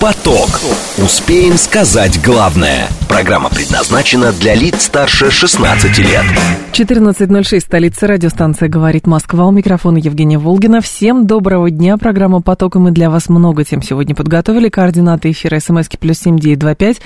Поток. Успеем сказать главное. Программа предназначена для лиц старше 16 лет. 14.06, столица радиостанция «Говорит Москва». У микрофона Евгения Волгина. Всем доброго дня. Программа «Поток» и мы для вас много тем сегодня подготовили. Координаты эфира смски плюс семь девять два пять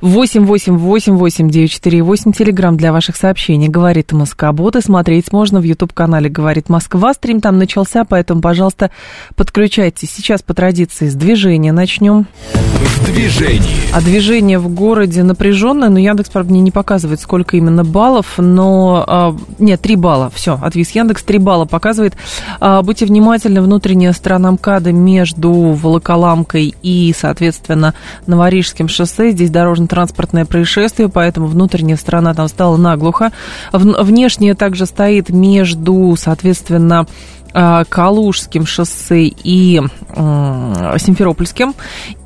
восемь восемь восемь восемь девять четыре восемь. Телеграмм для ваших сообщений «Говорит Москобот». И смотреть можно в YouTube-канале «Говорит Москва». Стрим там начался, поэтому, пожалуйста, подключайтесь. Сейчас по традиции с движения начнем. В движении. А движение в городе напряженное, но Яндекс, правда, мне не показывает, сколько именно баллов, но... а, нет, 3 балла, все, отвис Яндекс, 3 балла показывает. А, будьте внимательны, внутренняя сторона МКАДа между Волоколамкой и, соответственно, Новорижским шоссе. Здесь дорожно-транспортное происшествие, поэтому внутренняя сторона там стала наглухо. Внешняя также стоит между, соответственно, Калужским шоссе и Симферопольским.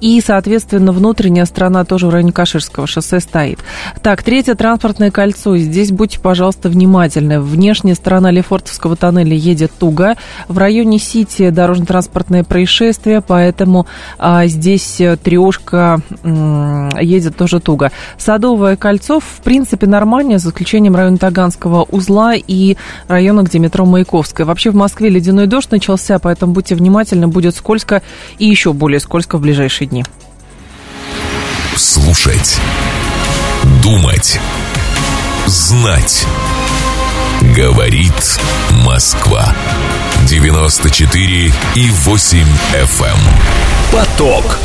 И, соответственно, внутренняя сторона тоже в районе Каширского шоссе стоит. Так, третье транспортное кольцо. Здесь будьте, пожалуйста, внимательны. Внешняя сторона Лефортовского тоннеля едет туго. В районе Сити дорожно-транспортное происшествие, поэтому а, здесь э, трешка м, едет тоже туго. Садовое кольцо, в принципе, нормально, за исключением района Таганского узла и района, где метро Маяковская. Вообще в Москве ледяной дождь начался, поэтому будьте внимательны, будет скользко и еще более скользко в ближайшие дни. Слушать. Думать. Знать. Говорит Москва. 94 и 8 FM. эм. Поток.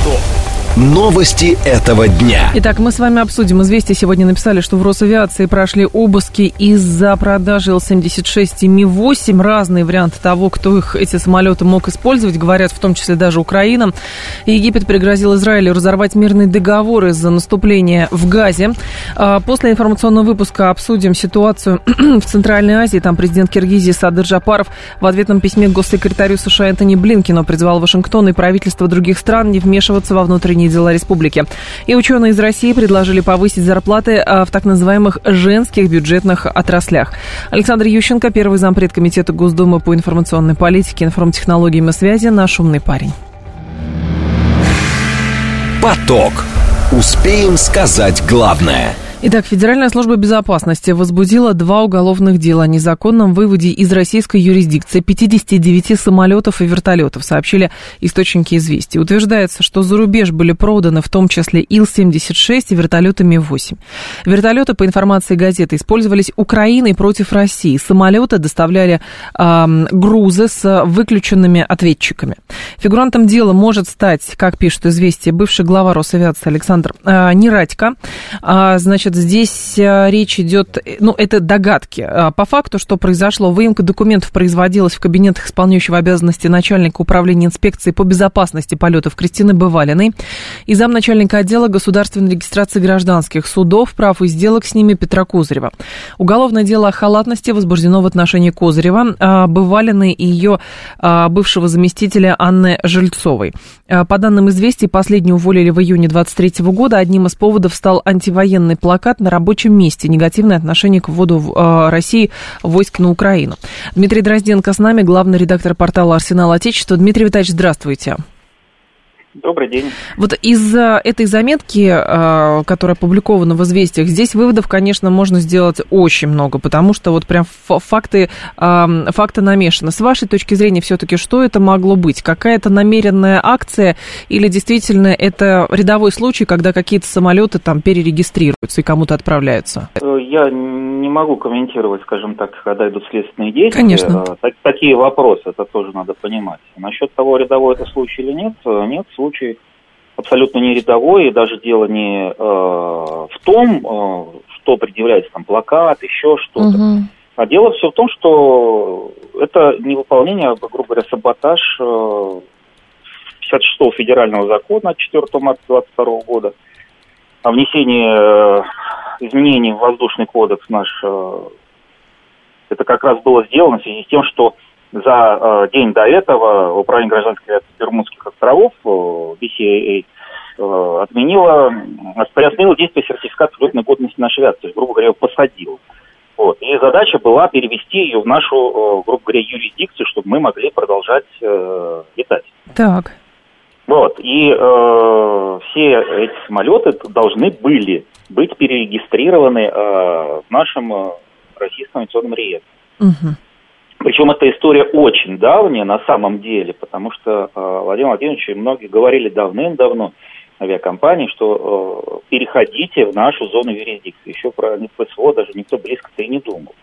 Новости этого дня. Итак, мы с вами обсудим. Известия сегодня написали, что в Росавиации прошли обыски из-за продажи Л-76 и Ми-8. Разные варианты того, кто их, эти самолеты мог использовать. Говорят, в том числе даже Украина. Египет пригрозил Израилю разорвать мирный договор из-за наступления в Газе. А, После информационного выпуска обсудим ситуацию в Центральной Азии. Там президент Киргизии Садыр Джапаров в ответном письме госсекретарю США Энтони Блинкину призвал Вашингтон и правительства других стран не вмешиваться во внутренние дела республики. И ученые из России предложили повысить зарплаты а, в так называемых женских бюджетных отраслях. Александр Ющенко, первый зампред комитета Госдумы по информационной политике, информтехнологиям и связи, наш умный парень. Поток. Успеем сказать главное. Итак, Федеральная служба безопасности возбудила два уголовных дела о незаконном выводе из российской юрисдикции 59 самолетов и вертолетов, сообщили источники известий. Утверждается, что за рубеж были проданы в том числе Ил-76 и вертолеты Ми-8. Вертолеты, по информации газеты, использовались Украиной против России. Самолеты доставляли ам, грузы с выключенными ответчиками. Фигурантом дела может стать, как пишут известия, бывший глава Росавиации Александр а, Нерадько. А, значит, здесь а, речь идет, э, ну, это догадки. А, по факту, что произошло, выемка документов производилась в кабинетах исполняющего обязанности начальника управления инспекции по безопасности полетов Кристины Бывалиной и замначальника отдела государственной регистрации гражданских судов, прав и сделок с ними Петра Козырева. Уголовное дело о халатности возбуждено в отношении Козырева, а, Бывалиной и ее а, бывшего заместителя Анны Жильцовой. По данным известий, последнюю уволили в июне 23 года. Одним из поводов стал антивоенный плакат на рабочем месте. Негативное отношение к вводу в, а, России войск на Украину. Дмитрий Дрозденко с нами, главный редактор портала «Арсенал Отечества». Дмитрий Витальевич, здравствуйте. Добрый день. Вот из а, этой заметки, а, которая опубликована в «Известиях», здесь выводов, конечно, можно сделать очень много, потому что вот прям факты, факты намешаны. С вашей точки зрения, все-таки, что это могло быть? Какая-то намеренная акция или действительно это рядовой случай, когда какие-то самолеты там перерегистрируются и кому-то отправляются? Э, Я не могу комментировать, скажем так, когда идут следственные действия. Конечно. Э, так- такие вопросы, это тоже надо понимать. Насчет того, рядовой это случай или нет, э, нет, случай абсолютно не рядовой, и даже дело не э, в том, э, что предъявляется там плакат, еще что-то. Мгм. А дело все в том, что это невыполнение, грубо говоря, саботаж э, 56-го федерального закона от 4 марта 22 года о внесении э, изменений в воздушный кодекс наш. э, это как раз было сделано в связи с тем, что за э, день до этого Управление гражданской авиации Бермудских островов, э, BCAA, отменило, приостановило действие сертификата летной годности нашей авиации, грубо говоря, посадил. Вот. И И задача была перевести ее в нашу, грубо говоря, юрисдикцию, чтобы мы могли продолжать э, летать. Так. Вот. И э, все эти самолеты должны были быть перерегистрированы э, в нашем э, российском авиационном реестре. Угу. Причем эта история очень давняя на самом деле, потому что э, Владимир Владимирович и многие говорили давным-давно авиакомпании, что э, переходите в нашу зону юрисдикции. Еще про НПСО даже никто близко-то и не думал.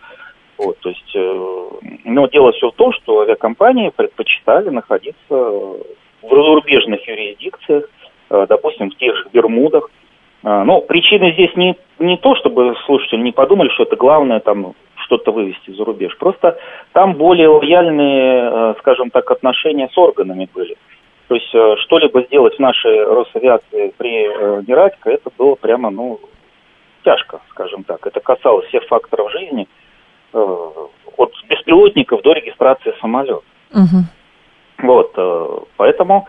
Вот, то есть, э, но дело все в том, что авиакомпании предпочитали находиться в зарубежных юрисдикциях, э, допустим, в тех же Бермудах. Э, но причина здесь не, не то, чтобы слушатели не подумали, что это главное там что-то вывести за рубеж. Просто там более лояльные, э, скажем так, отношения с органами были. То есть э, что-либо сделать в нашей Росавиации при э, Нерадько, это было прямо, ну, тяжко, скажем так. Это касалось всех факторов жизни, от беспилотников до регистрации самолета. Угу. Вот, поэтому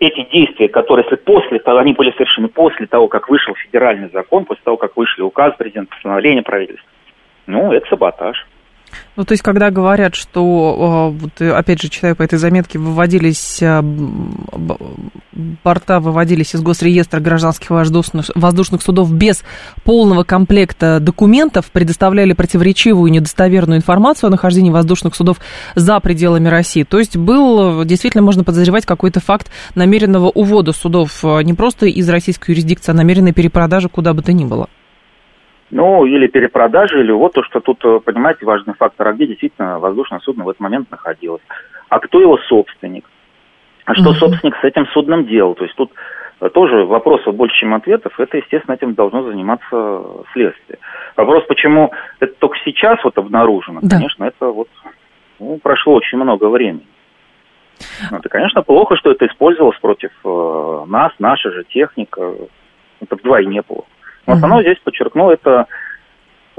эти действия, которые, если после того, они были совершены после того, как вышел федеральный закон, после того, как вышли указ президента, постановление правительства, ну, это саботаж. Ну, то есть, когда говорят, что, э, вот, опять же, читаю по этой заметке, выводились, э, борта выводились из госреестра гражданских воздушных, воздушных судов без полного комплекта документов, предоставляли противоречивую и недостоверную информацию о нахождении воздушных судов за пределами России. То есть, был, действительно, можно подозревать какой-то факт намеренного увода судов э, не просто из российской юрисдикции, а намеренной перепродажи куда бы то ни было. Ну, или перепродажи, или вот то, что тут, э, понимаете, важный фактор, а где действительно воздушное судно в этот момент находилось. А кто его собственник? А что mm-hmm. собственник с этим судном делал? То есть тут э, тоже вопросов больше, чем ответов. Это, естественно, этим должно заниматься следствие. Вопрос, почему это только сейчас вот обнаружено, да. конечно, это вот ну, прошло очень много времени. Ну, это, конечно, плохо, что это использовалось против э, нас, наша же техника. Это вдвойне плохо. Но основное здесь подчеркнул это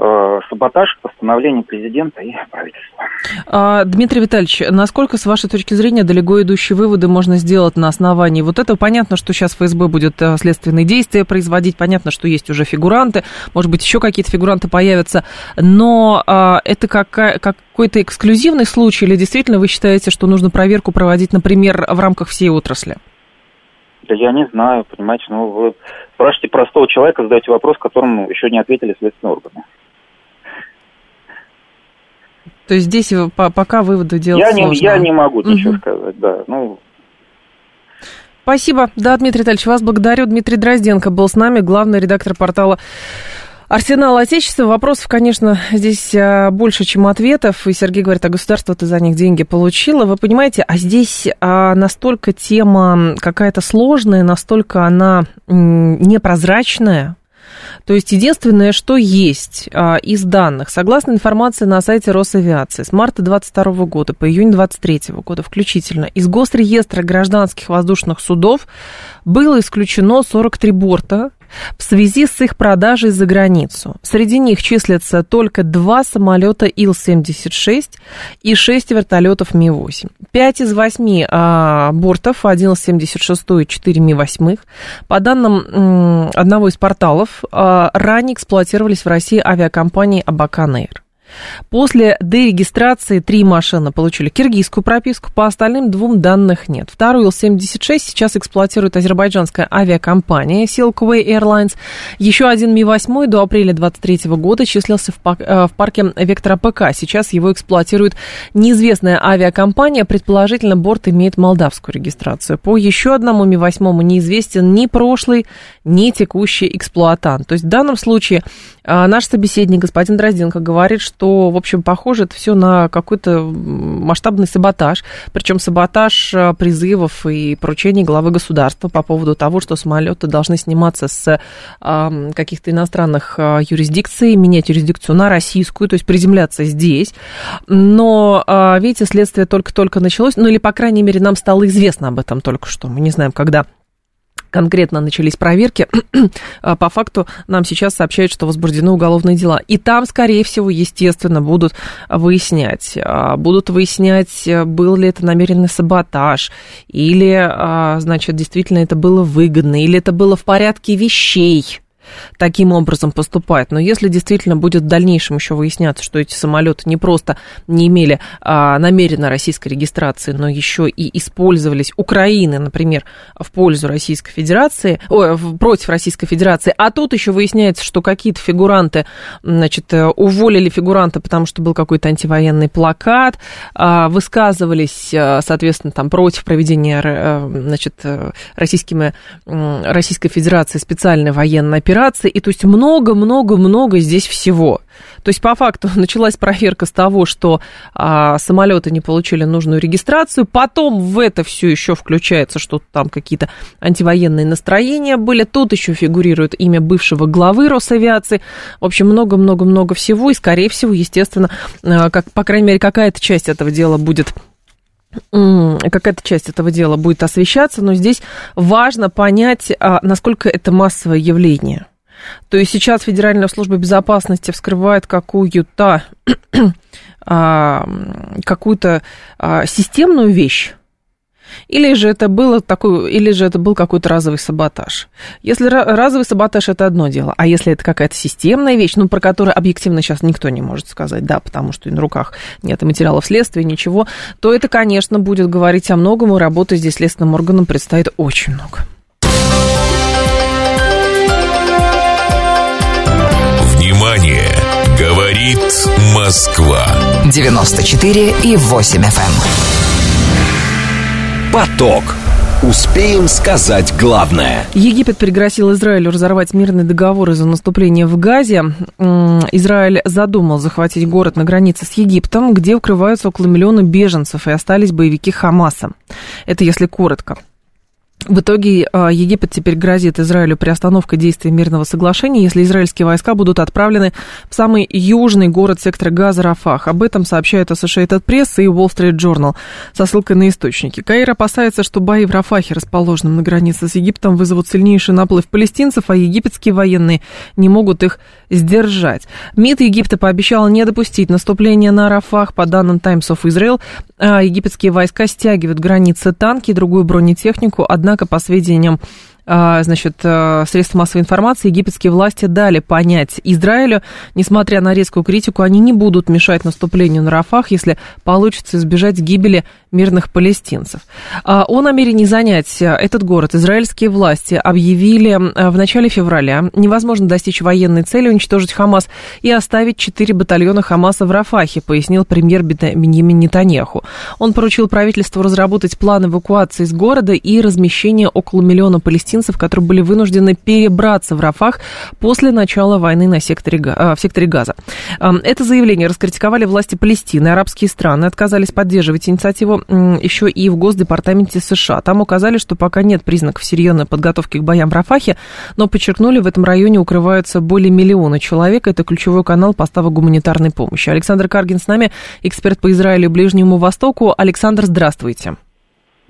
э, саботаж постановления президента и правительства. А, Дмитрий Витальевич, насколько, с вашей точки зрения, далеко идущие выводы можно сделать на основании вот этого? Понятно, что сейчас ФСБ будет э, следственные действия производить, понятно, что есть уже фигуранты, может быть, еще какие-то фигуранты появятся, но а, это какой-то эксклюзивный случай или действительно вы считаете, что нужно проверку проводить, например, в рамках всей отрасли? Да я не знаю, понимаете, ну вы спрашиваете простого человека, задаете вопрос, которому еще не ответили следственные органы. То есть здесь пока выводы делать я сложно. Не, я не могу ничего сказать, да. Ну, Спасибо. Да, Дмитрий Витальевич, вас благодарю. Дмитрий Дрозденко был с нами, главный редактор портала Арсенал Отечества. Вопросов, конечно, здесь а, больше, чем ответов. И Сергей говорит, а государство ты за них деньги получило. Вы понимаете, а здесь а, настолько тема какая-то сложная, настолько она непрозрачная, то есть единственное, что есть а, из данных, согласно информации на сайте Росавиации, с марта 2022 года по июнь 2023 года включительно, из госреестра гражданских воздушных судов было исключено 43 борта в связи с их продажей за границу. Среди них числятся только два самолета Ил-76 и шесть вертолетов Ми-8. Пять из восьми а, бортов, один Ил-76 и четыре Ми-8, по данным м, одного из порталов, а, ранее эксплуатировались в России авиакомпанией Абакан Эйр. После дерегистрации три машины получили киргизскую прописку, по остальным двум данных нет. Вторую Ил-76 сейчас эксплуатирует азербайджанская авиакомпания Silkway Airlines. Еще один Ми-8 до апреля 2023 года числился э, в парке Вектора ПК. Сейчас его эксплуатирует неизвестная авиакомпания, предположительно борт имеет молдавскую регистрацию. По еще одному Ми-8 неизвестен ни прошлый, ни текущий эксплуатант. То есть в данном случае а, наш собеседник, господин Дрозденко, говорит, что, в общем, похоже это все на какой-то масштабный саботаж, причем саботаж а, призывов и поручений главы государства по поводу того, что самолеты должны сниматься с а, каких-то иностранных юрисдикций, менять юрисдикцию на российскую, то есть приземляться здесь. Но, видите, следствие только-только началось, ну или, по крайней мере, нам стало известно об этом только что. Мы не знаем, когда конкретно начались проверки, а по факту нам сейчас сообщают, что возбуждены уголовные дела. И там, скорее всего, естественно, будут выяснять. А, будут выяснять, был ли это намеренный саботаж, или, а, значит, действительно это было выгодно, или это было в порядке вещей таким образом поступать. Но если действительно будет в дальнейшем еще выясняться, что эти самолеты не просто не имели а, намеренно российской регистрации, но еще и использовались Украины, например, в пользу Российской Федерации, ой, против Российской Федерации, а тут еще выясняется, что какие-то фигуранты, значит, э, уволили фигуранта, потому что был какой-то антивоенный плакат, а, высказывались, э, соответственно, там против проведения, э, значит, российскими, Российской Федерации специальной военной операции, и то есть много-много-много здесь всего. То есть, по факту, началась проверка с того, что а, самолеты не получили нужную регистрацию, потом в это все еще включается, что там какие-то антивоенные настроения были, тут еще фигурирует имя бывшего главы Росавиации, в общем, много-много-много всего, и, скорее всего, естественно, а, как, по крайней мере, какая-то часть этого дела будет какая-то часть этого дела будет освещаться, но здесь важно понять, а, насколько это массовое явление. То есть сейчас Федеральная служба безопасности вскрывает какую-то а, какую-то а, системную вещь, или же это было такой, или же это был какой-то разовый саботаж. Если разовый саботаж это одно дело, а если это какая-то системная вещь, ну, про которую объективно сейчас никто не может сказать, да, потому что на руках нет материалов следствия, ничего, то это, конечно, будет говорить о многом, и работы здесь следственным органам предстоит очень много. Говорит Москва. 94 и 8 FM. Эм. Поток. Успеем сказать главное. Египет пригласил Израилю разорвать мирный договор из-за наступления в Газе. Израиль задумал захватить город на границе с Египтом, где укрываются около миллиона беженцев и остались боевики Хамаса. Это если коротко. В итоге а, Египет теперь грозит Израилю приостановкой действия мирного соглашения, если израильские войска будут отправлены в самый южный город сектора Газа Рафах. Об этом сообщают Associated Press и Wall Street Journal со ссылкой на источники. Каир опасается, что бои в Рафахе, расположенном на границе с Египтом, вызовут сильнейший наплыв палестинцев, а египетские военные не могут их сдержать. МИД Египта пообещал не допустить наступления на Рафах. По данным Times of Israel, а, египетские войска стягивают границы танки и другую бронетехнику, однако Однако, по сведениям а, значит, э, средства массовой информации, египетские власти дали понять Израилю, несмотря на резкую критику, они не будут мешать наступлению на Рафах, если получится избежать гибели мирных палестинцев. А, о намерении занять этот город израильские власти объявили э, в начале февраля. Невозможно достичь военной цели, уничтожить Хамас и оставить четыре батальона Хамаса в Рафахе, пояснил премьер Беньямин Нетаньяху. Он поручил правительству разработать план эвакуации из города и размещения около миллиона палестинцев которые были вынуждены перебраться в Рафах после начала войны на секторе, а, в секторе Газа. Это заявление раскритиковали власти Палестины. Арабские страны отказались поддерживать инициативу еще и в Госдепартаменте США. Там указали, что пока нет признаков серьезной подготовки к боям в Рафахе, но подчеркнули, в этом районе укрываются более миллиона человек. Это ключевой канал поставок гуманитарной помощи. Александр Каргин с нами, эксперт по Израилю и Ближнему Востоку. Александр, здравствуйте.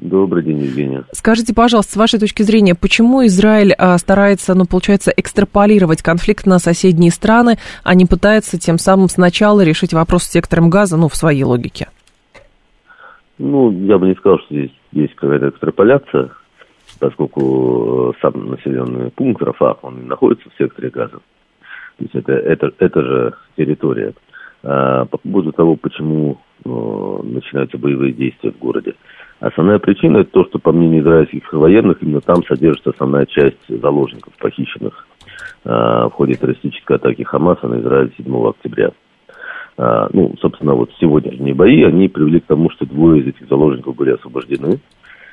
Добрый день, Евгения. Скажите, пожалуйста, с вашей точки зрения, почему Израиль а, старается, ну, получается, экстраполировать конфликт на соседние страны, а не пытается тем самым сначала решить вопрос с сектором газа, ну, в своей логике? Ну, я бы не сказал, что здесь есть какая-то экстраполяция, поскольку э, сам населенный пункт Рафах, он находится в секторе газа. То есть это, это, это же территория. А, по поводу того, почему э, начинаются боевые действия в городе. Основная причина это то, что, по мнению израильских военных, именно там содержится основная часть заложников, похищенных э, в ходе террористической атаки Хамаса на Израиль 7 октября. Э, ну, собственно, вот сегодняшние бои, они привели к тому, что двое из этих заложников были освобождены.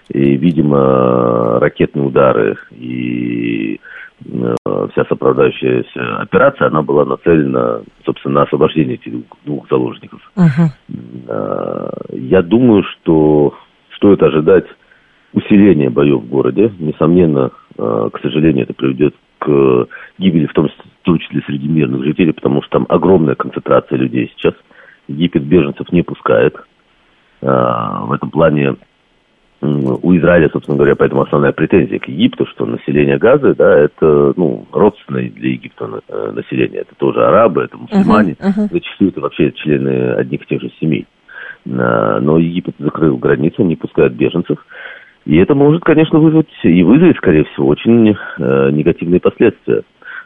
И, видимо, ракетные удары и э, вся сопровождающаяся операция, она была нацелена, собственно, на освобождение этих двух заложников. Uh-huh. Я думаю, что стоит ожидать усиления боев в городе. Несомненно, э, к сожалению, это приведет к гибели, в том числе среди мирных жителей, потому что там огромная концентрация людей сейчас. Египет беженцев не пускает. Э, в этом плане у Израиля, собственно говоря, поэтому основная претензия к Египту, что население Газы, да, это, ну, родственное для Египта э, население. Это тоже арабы, это мусульмане, uh-huh, uh-huh. зачастую это вообще члены одних и тех же семей. Э, но Египет закрыл границу, не пускает беженцев. И это может, конечно, вызвать и вызовет, скорее всего, очень э, негативные последствия.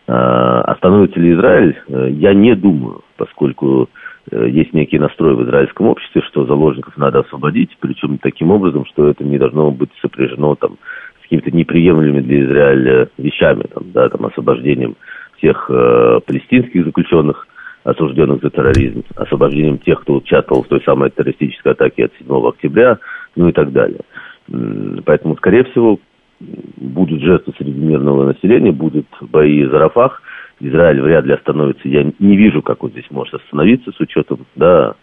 Остановится ли Израиль? Я не думаю, поскольку есть некий настрой в израильском обществе, что заложников надо освободить, причем таким образом, что это не должно быть сопряжено там, с какими-то неприемлемыми для Израиля вещами, там, да, там, освобождением всех э, палестинских заключенных, осужденных за терроризм, освобождением тех, кто участвовал в той самой террористической атаке от 7 октября, ну и так далее. Поэтому, скорее всего, будут жертвы среди мирного населения, будут бои за Рафах. Израиль вряд ли остановится. Я не вижу, как он здесь может остановиться с учетом да,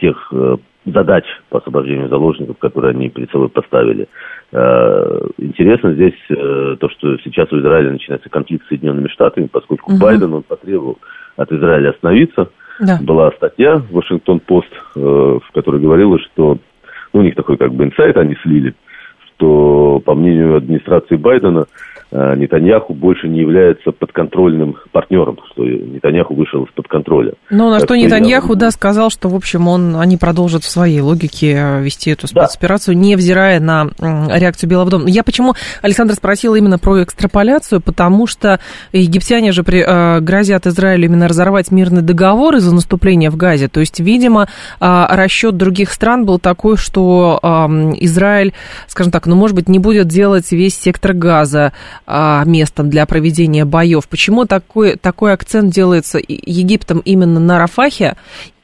тех э, задач по освобождению заложников, которые они перед собой поставили. Э, интересно здесь э, то, что сейчас у Израиля начинается конфликт с Соединенными Штатами, поскольку угу. Байден он потребовал от Израиля остановиться. Да. Была статья в Вашингтон-Пост, э, в которой говорилось, что ну, у них такой как бы инсайт они слили, что по мнению администрации Байдена Нетаньяху больше не является подконтрольным партнером, что Нетаньяху вышел из-под контроля. Ну, на так что Нетаньяху, да, сказал, что, в общем, он, они продолжат в своей логике э, вести эту спецоперацию, да. невзирая на реакцию Белого дома. Я почему, Александр, спросил именно про экстраполяцию, потому что египтяне же при, э, грозят Израилю именно разорвать мирный договор из-за наступления в Газе. То есть, видимо, э, расчет других стран был такой, что э, Израиль, скажем так, ну, может быть, не будет делать весь сектор Газа, местом для проведения боев. Почему такой, такой акцент делается Египтом именно на Рафахе?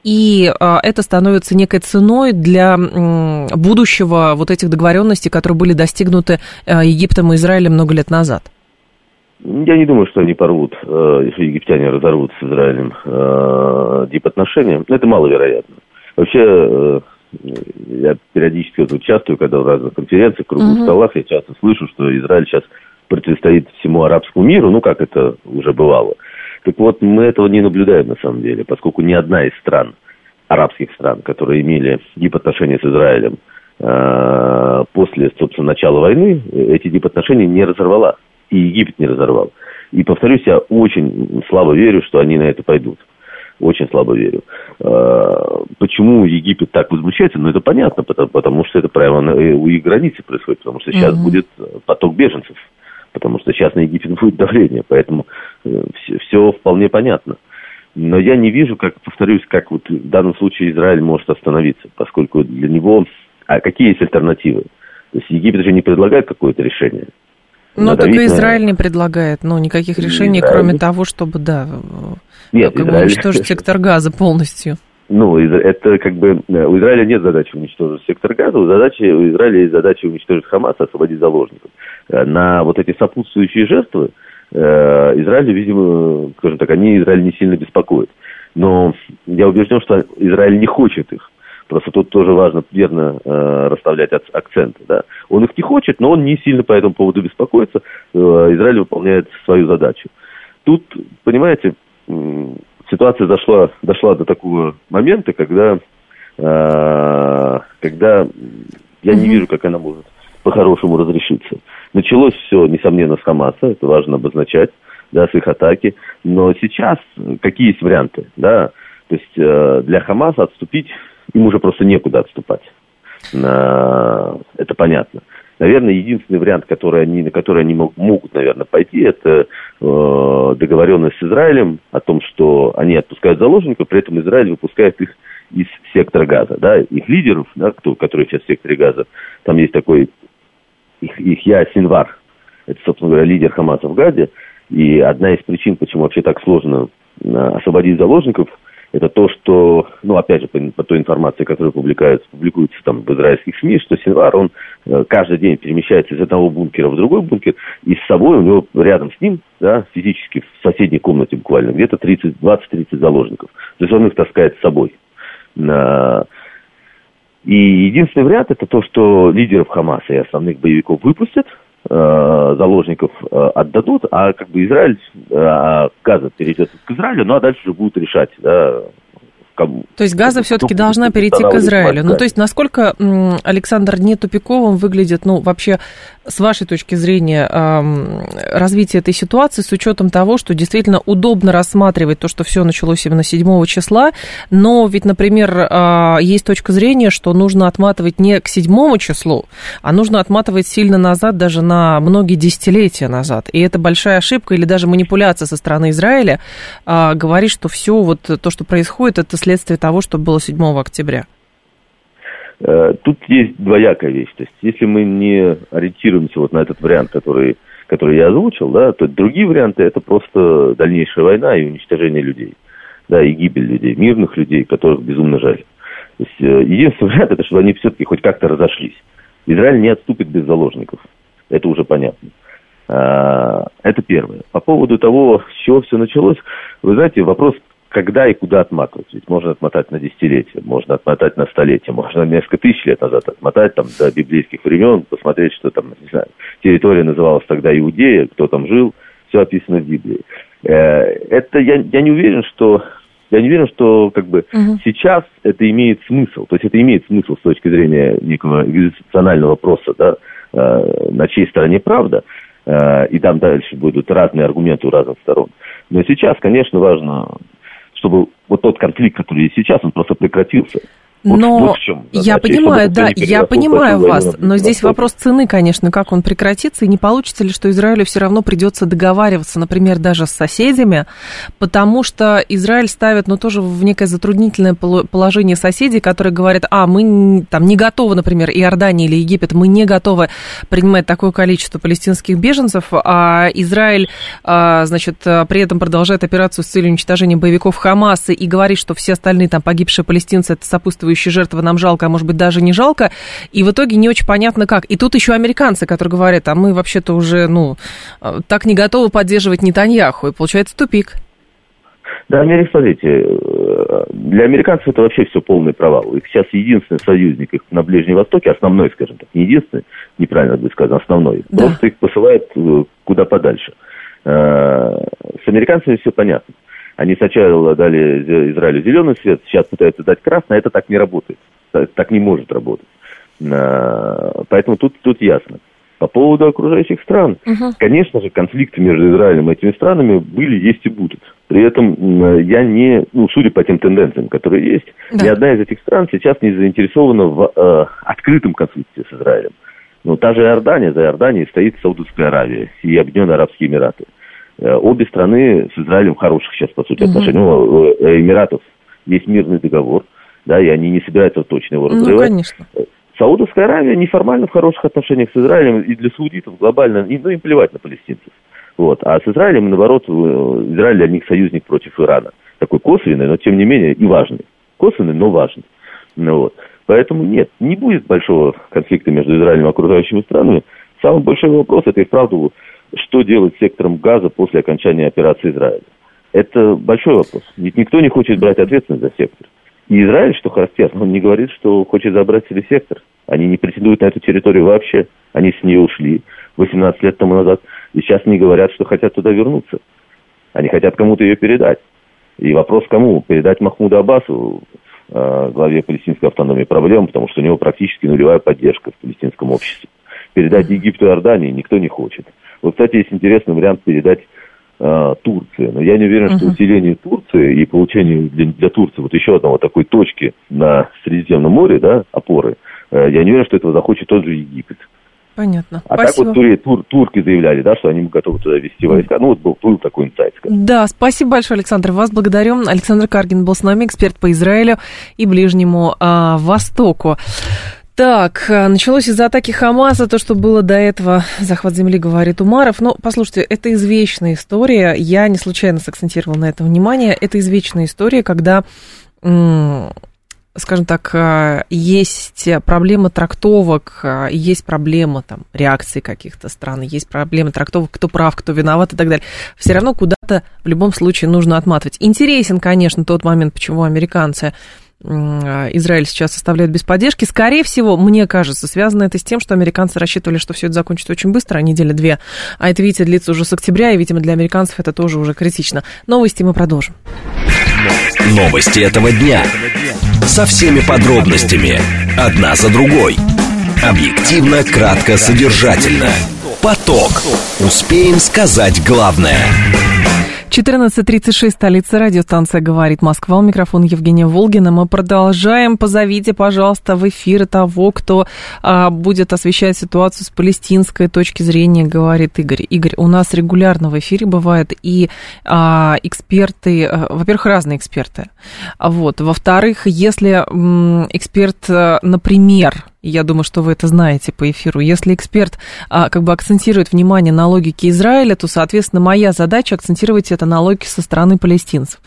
И а, это становится некой ценой для будущего вот этих договоренностей, которые были достигнуты а, Египтом и Израилем много лет назад. Я не думаю, что они порвут, если египтяне разорвут с Израилем дипотношения. Это маловероятно. Вообще, э, я периодически вот участвую, когда в разных конференциях, круглых uh-huh. столах, я часто слышу, что Израиль сейчас противостоит всему арабскому миру, ну, как это уже бывало. Так вот, мы этого не наблюдаем на самом деле, поскольку ни одна из стран, арабских стран, которые имели дипотношения с Израилем э, после, собственно, начала войны, эти дипотношения не разорвала. И Египет не разорвал. И, повторюсь, я очень слабо верю, что они на это пойдут. Очень слабо верю. Э, почему Египет так возмущается? Ну, это понятно, потому, потому что это прямо у их границы происходит, потому что сейчас mm-hmm. будет поток беженцев потому что сейчас на Египет будет давление, поэтому все, э, все вполне понятно. Но я не вижу, как, повторюсь, как вот в данном случае Израиль может остановиться, поскольку для него... А какие есть альтернативы? То есть Египет же не предлагает какое-то решение. Ну, только Израиль на... не предлагает, ну, никаких решений, Израиль... кроме того, чтобы, да, Нет, Израиль... уничтожить сектор газа полностью. Ну, это как бы... Э, у Израиля нет задачи уничтожить сектор газа, у, задачи, у Израиля есть задача уничтожить Хамас, освободить заложников. Э, на вот эти сопутствующие жертвы э, Израиль, видимо, скажем так, они Израиль не сильно беспокоят. Но я убежден, что Израиль не хочет их. Просто тут тоже важно верно э, расставлять акценты. Да. Он их не хочет, но он не сильно по этому поводу беспокоится. Э, Израиль выполняет свою задачу. Тут, понимаете, ситуация зашла, дошла до такого момента, когда, э, когда я не вижу, как она может по-хорошему разрешиться. Началось все, несомненно, с Хамаса, это важно обозначать, да, с их атаки. Но сейчас какие есть варианты, да? То есть э, для Хамаса отступить, им уже просто некуда отступать. Э, это понятно. Наверное, единственный вариант, который они, на который они мог, могут, наверное, пойти, это э, договоренность с Израилем о том, что они отпускают заложников, при этом Израиль выпускает их из сектора газа. Да, их лидеров, да, кто, которые сейчас в секторе газа, там есть такой их, их я Синвар. Это, собственно говоря, лидер Хамаса в Газе. И одна из причин, почему вообще так сложно э, освободить заложников – это то, что, ну, опять же, по, по той информации, которая публикуется, публикуется там в израильских СМИ, что Синвар, он э, каждый день перемещается из одного бункера в другой бункер, и с собой у него рядом с ним, да, физически в соседней комнате буквально, где-то 30, 20-30 заложников. То есть он их таскает с собой. И единственный вариант это то, что лидеров Хамаса и основных боевиков выпустят, заложников э, отдадут, а как бы Израиль, э, Газа перейдет к Израилю, ну а дальше уже будут решать, да, То есть Газа все-таки должна перейти к Израилю. Ну, то есть насколько, Александр, не тупиковым выглядит, ну, вообще, с вашей точки зрения, развитие этой ситуации с учетом того, что действительно удобно рассматривать то, что все началось именно 7 числа, но ведь, например, а, есть точка зрения, что нужно отматывать не к 7 числу, а нужно отматывать сильно назад, даже на многие десятилетия назад. И это большая ошибка или даже манипуляция со стороны Израиля а, говорит, что все вот то, что происходит, это следствие того, что было 7 октября? Э, тут есть двоякая вещь. То есть, если мы не ориентируемся вот на этот вариант, который, который я озвучил, да, то другие варианты это просто дальнейшая война и уничтожение людей. Да, и гибель людей, мирных людей, которых безумно жаль. То есть, э, единственный вариант это, чтобы они все-таки хоть как-то разошлись. Израиль не отступит без заложников. Это уже понятно. А, это первое. По поводу того, с чего все началось, вы знаете, вопрос когда и куда отматывать. Ведь можно отмотать на десятилетия, можно отмотать на столетия, можно несколько тысяч лет назад отмотать там, до библейских времен, посмотреть, что там, не знаю, территория называлась тогда Иудея, кто там жил, все описано в Библии. Э, это я, я не уверен, что я не уверен, что как бы угу. сейчас это имеет смысл. То есть это имеет смысл с точки зрения некого экзистенциального вопроса, да, э, на чьей стороне правда. Э, и там дальше будут разные аргументы у разных сторон. Но сейчас, конечно, важно чтобы вот тот конфликт, который есть сейчас, он просто прекратился. Вот, но вот в чем, я понимаю, да, я понимаю вас, но здесь вопрос цены, конечно, как он прекратится, и не получится ли, что Израилю все равно придется договариваться, например, даже с соседями, потому что Израиль ставит, ну, тоже в некое затруднительное положение соседей, которые говорят, а, мы там не готовы, например, Иордания или Египет, мы не готовы принимать такое количество палестинских беженцев, а Израиль, а, значит, при этом продолжает операцию с целью уничтожения боевиков Хамаса и говорит, что все остальные там погибшие палестинцы это сопутствующие существующие жертвы нам жалко, а может быть даже не жалко, и в итоге не очень понятно как. И тут еще американцы, которые говорят, а мы вообще-то уже, ну, э, так не готовы поддерживать Нетаньяху, и получается тупик. Да, Америка, смотрите, э, для американцев это вообще все полный провал. Их сейчас единственный союзник их на Ближнем Востоке, основной, скажем так, не единственный, неправильно будет сказано, основной, да. просто их посылает э, куда подальше. С американцами все понятно. Они сначала дали Израилю зеленый свет, сейчас пытаются дать красный, а это так не работает. Так не может работать. А, поэтому тут, тут ясно. По поводу окружающих стран, угу. конечно же, конфликты между Израилем и этими странами были, есть и будут. При этом я не, ну, судя по тем тенденциям, которые есть, да. ни одна из этих стран сейчас не заинтересована в э, открытом конфликте с Израилем. Ну, та же Иордания, за Иорданией стоит Саудовская Аравия и Объединенные Арабские Эмираты. Э, обе страны с Израилем хороших сейчас, по сути, отношений. У э, Эмиратов есть мирный договор, да, и они не собираются точно его ну, разрывать. Ну, конечно. Саудовская Аравия неформально в хороших отношениях с Израилем, и для саудитов глобально, и, ну, им плевать на палестинцев. Вот. А с Израилем, наоборот, э, Израиль для них союзник против Ирана. Такой косвенный, но тем не менее и важный. Косвенный, но важный. Ну, вот. Поэтому нет, не будет большого конфликта между Израилем и окружающими странами. Самый большой вопрос это и вправду что делать с сектором газа после окончания операции Израиля. Это большой вопрос. Ведь никто не хочет брать ответственность за сектор. И Израиль, что характерно, он не говорит, что хочет забрать себе сектор. Они не претендуют на эту территорию вообще. Они с нее ушли 18 лет тому назад. И сейчас не говорят, что хотят туда вернуться. Они хотят кому-то ее передать. И вопрос кому? Передать Махмуду Аббасу, э, главе палестинской автономии, проблем, потому что у него практически нулевая поддержка в палестинском обществе. Передать Египту и Иордании никто не хочет. Вот, кстати, есть интересный вариант передать э, Турции. Но я не уверен, uh-huh. что усиление Турции и получение для, для Турции вот еще одного такой точки на Средиземном море, да, опоры, э, я не уверен, что этого захочет тот же Египет. Понятно. А спасибо. так вот тури, тур, турки заявляли, да, что они готовы туда вести войска. Ну, вот был, был такой инсайт. Да, спасибо большое, Александр. Вас благодарю. Александр Каргин был с нами, эксперт по Израилю и Ближнему а, Востоку. Так, э, началось из-за атаки Хамаса, то, что было до этого, захват земли, говорит Умаров. Но, послушайте, это извечная история, я не случайно сакцентировал на это внимание, это извечная история, когда, скажем так, э, есть проблема трактовок, э, есть проблема там, реакции каких-то стран, есть проблема трактовок, кто прав, кто виноват и так далее. Все равно куда-то в любом случае нужно отматывать. Интересен, конечно, тот момент, почему американцы Израиль сейчас оставляет без поддержки. Скорее всего, мне кажется, связано это с тем, что американцы рассчитывали, что все это закончится очень быстро, а неделя-две. А это, видите, длится уже с октября, и, видимо, для американцев это тоже уже критично. Новости мы продолжим. Новости этого дня. Со всеми подробностями. Одна за другой. Объективно, кратко, содержательно. Поток. Успеем сказать главное. 14.36, столица радиостанция «Говорит Москва». У микрофона Евгения Волгина. Мы продолжаем. Позовите, пожалуйста, в эфир того, кто а, будет освещать ситуацию с палестинской точки зрения, говорит Игорь. Игорь, у нас регулярно в эфире бывают и а, эксперты, а, во-первых, разные эксперты. Вот. Во-вторых, если м, эксперт, а, я думаю, что вы это знаете по эфиру. Если эксперт а, как бы акцентирует внимание на логике Израиля, то, соответственно, моя задача акцентировать это на логике со стороны палестинцев.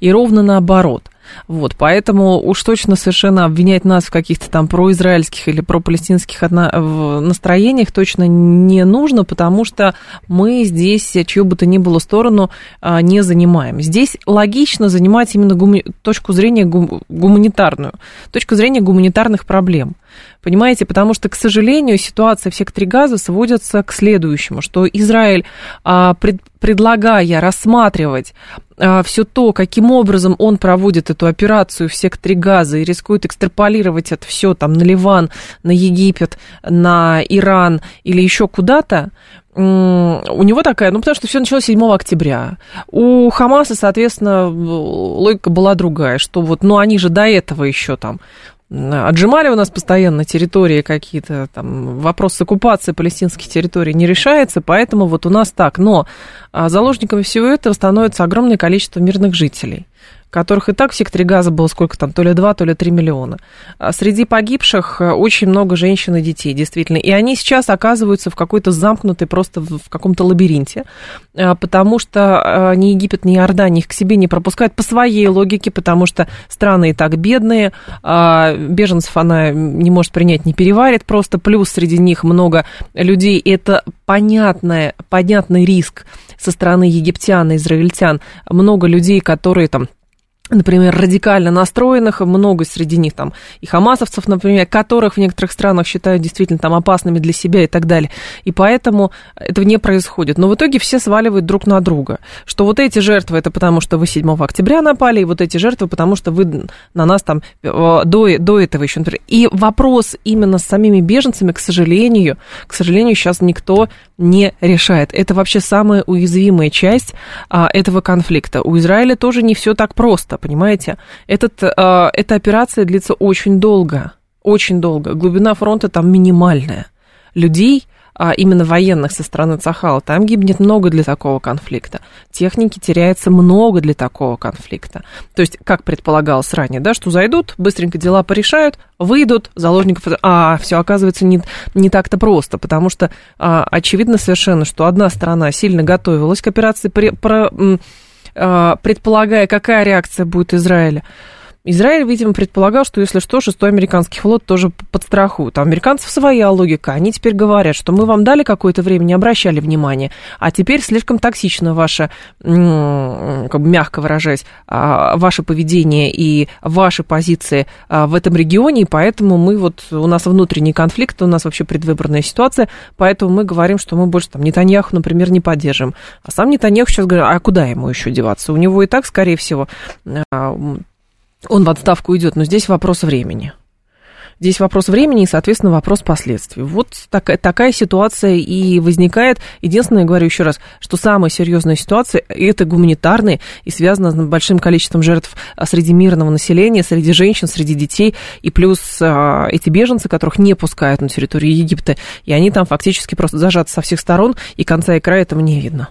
И ровно наоборот. Вот, поэтому уж точно совершенно обвинять нас в каких-то там произраильских или пропалестинских настроениях точно не нужно, потому что мы здесь чью бы то ни было сторону а, не занимаем. Здесь логично занимать именно гуми... точку зрения гуманитарную, точку зрения гуманитарных проблем. Понимаете, потому что, к сожалению, ситуация в секторе Газа сводится к следующему, что Израиль, а, предлагая рассматривать а, все то, каким образом он проводит эту операцию в секторе Газа и рискует экстраполировать это все там на Ливан, на Египет, на Иран или еще куда-то, у него такая, ну, потому что все началось 7 октября. У Хамаса, соответственно, логика была другая, что вот, ну, они же до этого еще там отжимали у нас постоянно территории какие-то, там, вопрос с оккупацией палестинских территорий не решается, поэтому вот у нас так. Но а, заложниками всего этого становится огромное количество мирных жителей которых и так в секторе газа было сколько там, то ли 2, то ли 3 миллиона. А среди погибших э, очень много женщин и детей, действительно. И они сейчас оказываются в какой-то замкнутой, просто в каком-то лабиринте, э, потому что э, ни Египет, ни Иордания их к себе не пропускают по своей логике, потому что страны и так бедные, а беженцев она не может принять, не переварит просто, плюс среди них много людей, это понятное, понятный риск со стороны египтян и израильтян, много людей, которые там например, радикально настроенных, много среди них там и хамасовцев, например, которых в некоторых странах считают действительно там опасными для себя и так далее. И поэтому этого не происходит. Но в итоге все сваливают друг на друга. Что вот эти жертвы, это потому что вы 7 октября напали, и вот эти жертвы, потому что вы на нас там э, до, до этого еще... И вопрос именно с самими беженцами, к сожалению, к сожалению, сейчас никто не решает. Это вообще самая уязвимая часть а, этого конфликта. У Израиля тоже не все так просто, понимаете? Этот, а, эта операция длится очень долго, очень долго. Глубина фронта там минимальная. Людей а именно военных со стороны Цахала, там гибнет много для такого конфликта. Техники теряется много для такого конфликта. То есть, как предполагалось ранее, да, что зайдут, быстренько дела порешают, выйдут, заложников... А, все оказывается не, не так-то просто, потому что а, очевидно совершенно, что одна сторона сильно готовилась к операции, при, про, предполагая, какая реакция будет Израиля. Израиль, видимо, предполагал, что если что, шестой американский флот тоже подстрахует. А американцев своя логика. Они теперь говорят, что мы вам дали какое-то время, не обращали внимания, а теперь слишком токсично ваше, как бы мягко выражаясь, а, ваше поведение и ваши позиции а, в этом регионе, и поэтому мы вот, у нас внутренний конфликт, у нас вообще предвыборная ситуация, поэтому мы говорим, что мы больше там Нетаньяху, например, не поддержим. А сам Нетаньяху сейчас говорит, а куда ему еще деваться? У него и так, скорее всего, а, он в отставку идет, но здесь вопрос времени. Здесь вопрос времени и, соответственно, вопрос последствий. Вот такая, такая ситуация и возникает. Единственное, я говорю еще раз, что самая серьезная ситуация – это гуманитарная и связана с большим количеством жертв а, среди мирного населения, среди женщин, среди детей. И плюс а, эти беженцы, которых не пускают на территорию Египта, и они там фактически просто зажаты со всех сторон, и конца и края этому не видно.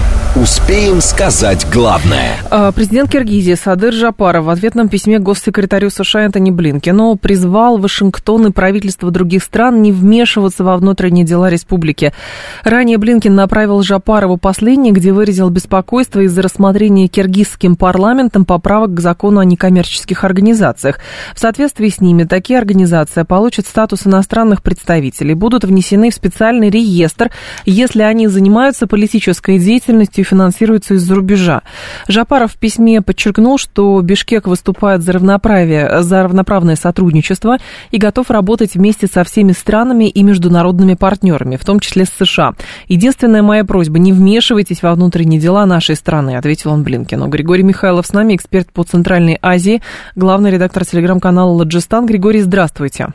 Успеем сказать главное. А, президент Киргизии Садыр Жапаров в ответном письме госсекретарю США Энтони Блинкену призвал Вашингтон и правительства других стран не вмешиваться во внутренние дела республики. Ранее Блинкен направил Жапарову послание, где выразил беспокойство из-за рассмотрения киргизским парламентом поправок к закону о некоммерческих организациях. В соответствии с ними такие организации получат статус иностранных представителей, будут внесены в специальный реестр, если они занимаются политической деятельностью полностью финансируется из-за рубежа. Жапаров в письме подчеркнул, что Бишкек выступает за, равноправие, за равноправное сотрудничество и готов работать вместе со всеми странами и международными партнерами, в том числе с США. Единственная моя просьба, не вмешивайтесь во внутренние дела нашей страны, ответил он Блинкину. Григорий Михайлов с нами, эксперт по Центральной Азии, главный редактор телеграм-канала «Ладжистан». Григорий, здравствуйте.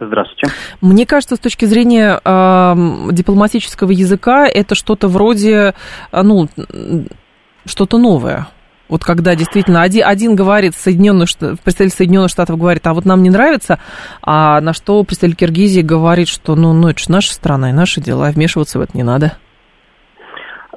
Здравствуйте. Мне кажется, с точки зрения э, дипломатического языка, это что-то вроде, ну, что-то новое. Вот когда действительно один, один говорит, Соединенных, представитель Соединенных Штатов говорит, а вот нам не нравится, а на что представитель Киргизии говорит, что ну, ну это же наша страна и наши дела, вмешиваться в это не надо.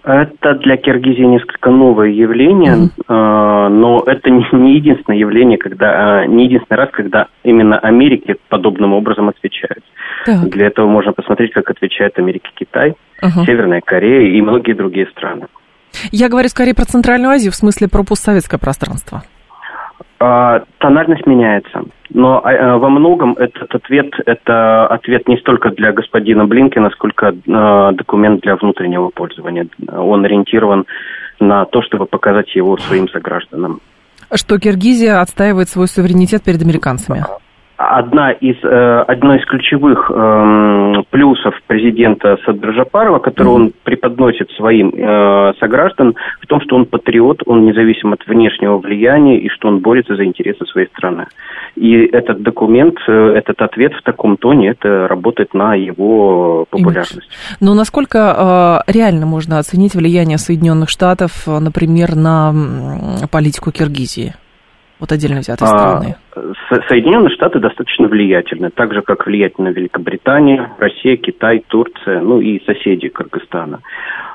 Это для Киргизии несколько новое явление, mm-hmm. но это не единственное явление, когда а, не единственный раз, когда именно Америке подобным образом отвечают. Так. Для этого можно посмотреть, как отвечает Америка Китай, uh-huh. Северная Корея и многие другие страны. Я говорю скорее про Центральную Азию, в смысле про постсоветское пространство. А, тональность меняется. Но а, а, во многом этот ответ – это ответ не столько для господина Блинкина, сколько документ для внутреннего пользования. Он ориентирован на то, чтобы показать его своим согражданам. Что Киргизия отстаивает свой суверенитет перед американцами? Одна из, э, одно из ключевых э, плюсов президента Садржапарова, который mm-hmm. он преподносит своим э, согражданам, в том, что он патриот, он независим от внешнего влияния и что он борется за интересы своей страны. И этот документ, э, этот ответ в таком тоне, это работает на его популярность. Но насколько э, реально можно оценить влияние Соединенных Штатов, например, на политику Киргизии? вот отдельно взятой страны? Соединенные Штаты достаточно влиятельны, так же, как влиятельна Великобритания, Россия, Китай, Турция, ну и соседи Кыргызстана.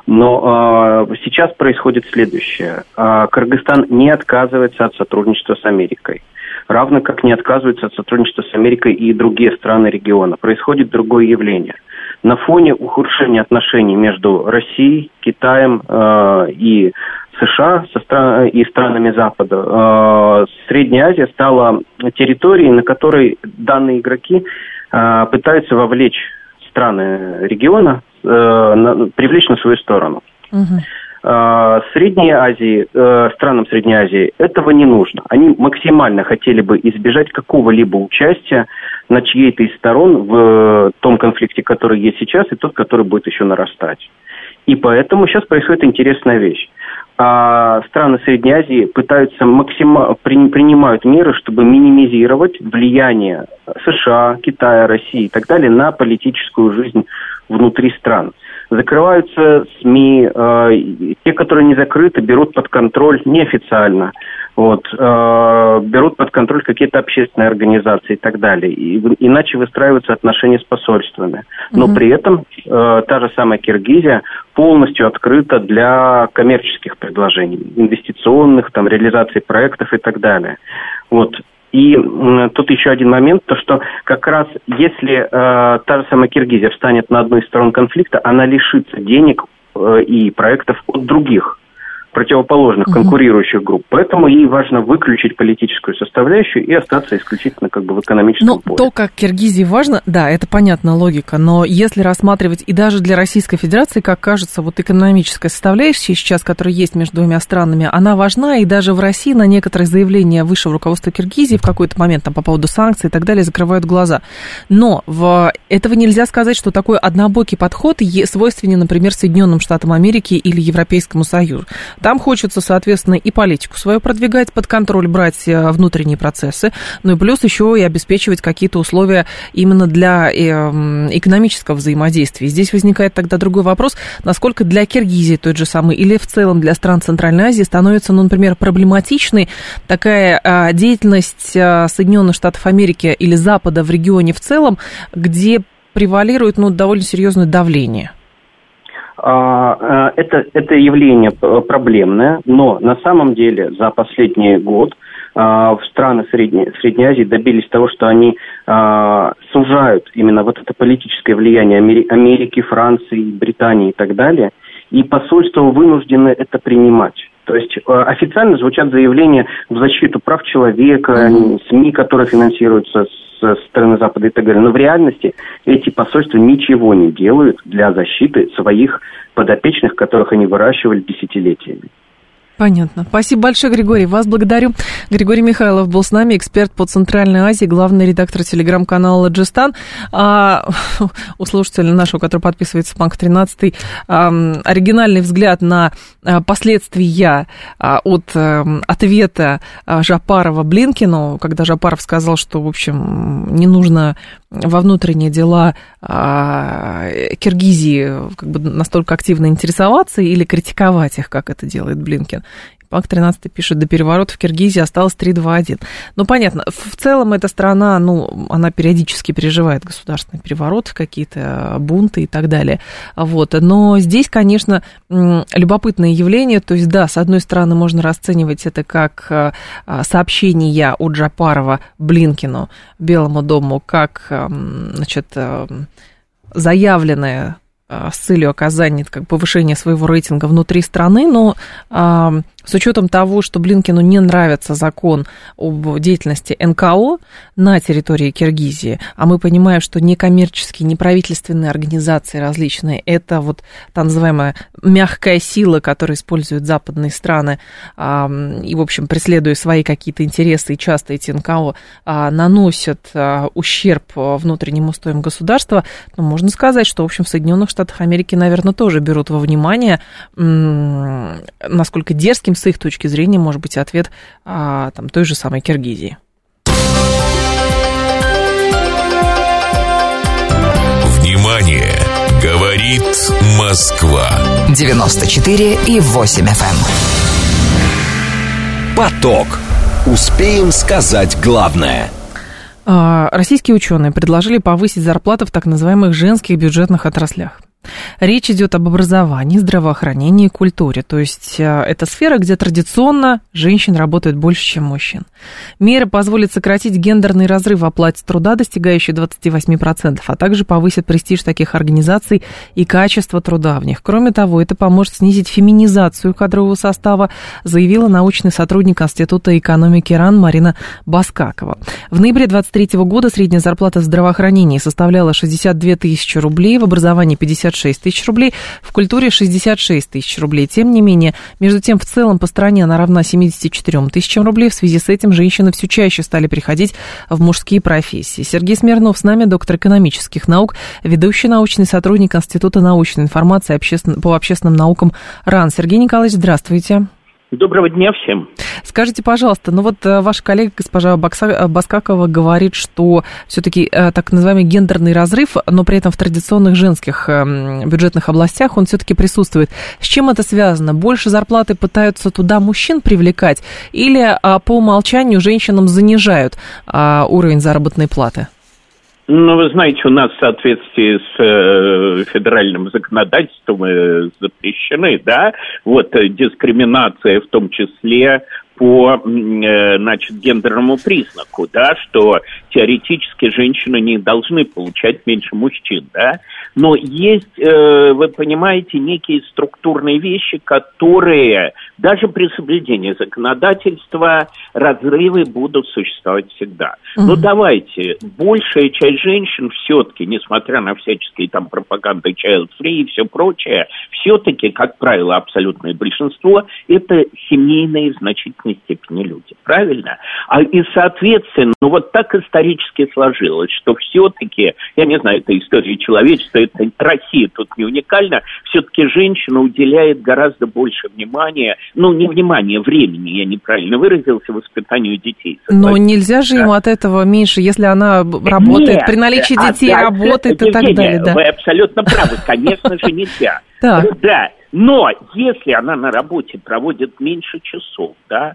Но э, сейчас происходит следующее. Э, Кыргызстан не отказывается от сотрудничества с Америкой. Равно как не отказывается от сотрудничества с Америкой и другие страны региона. Происходит другое явление. На фоне ухудшения отношений между Россией, Китаем э, и США со стран, и странами Запада, э, Средняя Азия стала территорией, на которой данные игроки э, пытаются вовлечь страны региона, э, на, привлечь на свою сторону. Угу. Средней Азии, странам Средней Азии этого не нужно. Они максимально хотели бы избежать какого-либо участия на чьей-то из сторон в том конфликте, который есть сейчас, и тот, который будет еще нарастать. И поэтому сейчас происходит интересная вещь а страны Средней Азии пытаются максимально при, принимают меры, чтобы минимизировать влияние США, Китая, России и так далее на политическую жизнь внутри стран. Закрываются СМИ, э, те, которые не закрыты, берут под контроль неофициально вот, э, берут под контроль какие-то общественные организации и так далее. И, иначе выстраиваются отношения с посольствами. Но угу. при этом э, та же самая Киргизия полностью открыта для коммерческих предложений, инвестиционных, там, реализации проектов и так далее. Вот. И тут еще один момент, то что как раз если э, та же самая Киргизия встанет на одну из сторон конфликта, она лишится денег э, и проектов от других противоположных, конкурирующих групп. Поэтому ей важно выключить политическую составляющую и остаться исключительно как бы в экономическом ну, поле. То, как Киргизии важно, да, это понятна логика, но если рассматривать и даже для Российской Федерации, как кажется, вот экономическая составляющая сейчас, которая есть между двумя странами, она важна, и даже в России на некоторые заявления высшего руководства Киргизии в какой-то момент там, по поводу санкций и так далее закрывают глаза. Но в... этого нельзя сказать, что такой однобокий подход свойственен, например, Соединенным Штатам Америки или Европейскому Союзу. Там хочется, соответственно, и политику свою продвигать, под контроль брать э, внутренние процессы, ну и плюс еще и обеспечивать какие-то условия именно для эм, экономического взаимодействия. Здесь возникает тогда другой вопрос, насколько для Киргизии той же самой или в целом для стран Центральной Азии становится, ну, например, проблематичной такая э, деятельность э, Соединенных Штатов Америки или Запада в регионе в целом, где превалирует ну, довольно серьезное давление. А, э, это, это явление проблемное, но на самом деле за последний год а, в страны Средней, Средней Азии добились того, что они а, сужают именно вот это политическое влияние Америки, Франции, Британии и так далее, и посольства вынуждены это принимать. То есть официально звучат заявления в защиту прав человека. СМИ, которые финансируются со стороны Запада и так далее. Но в реальности эти посольства ничего не делают для защиты своих подопечных, которых они выращивали десятилетиями. Понятно. Спасибо большое, Григорий. Вас благодарю. Григорий Михайлов был с нами, эксперт по Центральной Азии, главный редактор телеграм-канала «Ладжистан». А, у слушателя нашего, который подписывается Банк 13, а, оригинальный взгляд на а, последствия а, от ответа а, Жапарова Блинкину, когда Жапаров сказал, что, в общем, не нужно во внутренние дела Киргизии как бы настолько активно интересоваться или критиковать их, как это делает Блинкен. Банк 13 пишет, до переворота в Киргизии осталось 3-2-1. Ну, понятно, в целом эта страна, ну, она периодически переживает государственные перевороты, какие-то бунты и так далее. Вот. Но здесь, конечно, любопытное явление. То есть, да, с одной стороны, можно расценивать это как а, сообщение от Джапарова Блинкину, Белому дому, как, значит, заявленное а, с целью оказания как, повышения своего рейтинга внутри страны, но с учетом того, что Блинкину не нравится закон об деятельности НКО на территории Киргизии, а мы понимаем, что некоммерческие, неправительственные организации различные, это вот та называемая мягкая сила, которую используют западные страны, и, в общем, преследуя свои какие-то интересы, и часто эти НКО а, наносят а, ущерб внутренним устоям государства, но можно сказать, что, в общем, в Соединенных Штатах Америки, наверное, тоже берут во внимание, насколько дерзким с их точки зрения может быть ответ а, там, той же самой Киргизии. Внимание! Говорит Москва. 94 и 8 FM. Эм. Поток. Успеем сказать главное. А, российские ученые предложили повысить зарплаты в так называемых женских бюджетных отраслях. Речь идет об образовании, здравоохранении и культуре. То есть э, это сфера, где традиционно женщин работает больше, чем мужчин. Меры позволят сократить гендерный разрыв в оплате труда, достигающий 28%, а также повысит престиж таких организаций и качество труда в них. Кроме того, это поможет снизить феминизацию кадрового состава, заявила научный сотрудник Института экономики РАН Марина Баскакова. В ноябре 2023 года средняя зарплата в здравоохранении составляла 62 тысячи рублей, в образовании 56 56 тысяч рублей, в культуре 66 тысяч рублей. Тем не менее, между тем, в целом по стране она равна 74 тысячам рублей. В связи с этим женщины все чаще стали приходить в мужские профессии. Сергей Смирнов с нами, доктор экономических наук, ведущий научный сотрудник Института научной информации по общественным наукам РАН. Сергей Николаевич, здравствуйте. Доброго дня всем. Скажите, пожалуйста, ну вот э, ваша коллега, госпожа э, Баскакова, говорит, что все-таки э, так называемый гендерный разрыв, но при этом в традиционных женских эм, бюджетных областях он все-таки присутствует. С чем это связано? Больше зарплаты пытаются туда мужчин привлекать или а, по умолчанию женщинам занижают а, уровень заработной платы? Ну, вы знаете, у нас в соответствии с э, федеральным законодательством э, запрещены, да, вот э, дискриминация в том числе по, э, значит, гендерному признаку, да, что теоретически женщины не должны получать меньше мужчин, да, но есть, э, вы понимаете, некие структурные вещи, которые даже при соблюдении законодательства разрывы будут существовать всегда. Mm-hmm. Но давайте, большая часть женщин все-таки, несмотря на всяческие там пропаганды child free и все прочее, все-таки, как правило, абсолютное большинство, это семейные в значительной степени люди. Правильно? А, и, соответственно, ну вот так исторически сложилось, что все-таки, я не знаю, это история человечества, это Россия тут не уникальна, все-таки женщина уделяет гораздо больше внимания, ну, не внимания, времени, я неправильно выразился, воспитанию детей. Но нельзя же ему от этого меньше, если она работает, Нет, при наличии детей а, работает и так далее. Да. Вы абсолютно правы, конечно же нельзя. Да. Но если она на работе проводит меньше часов, да,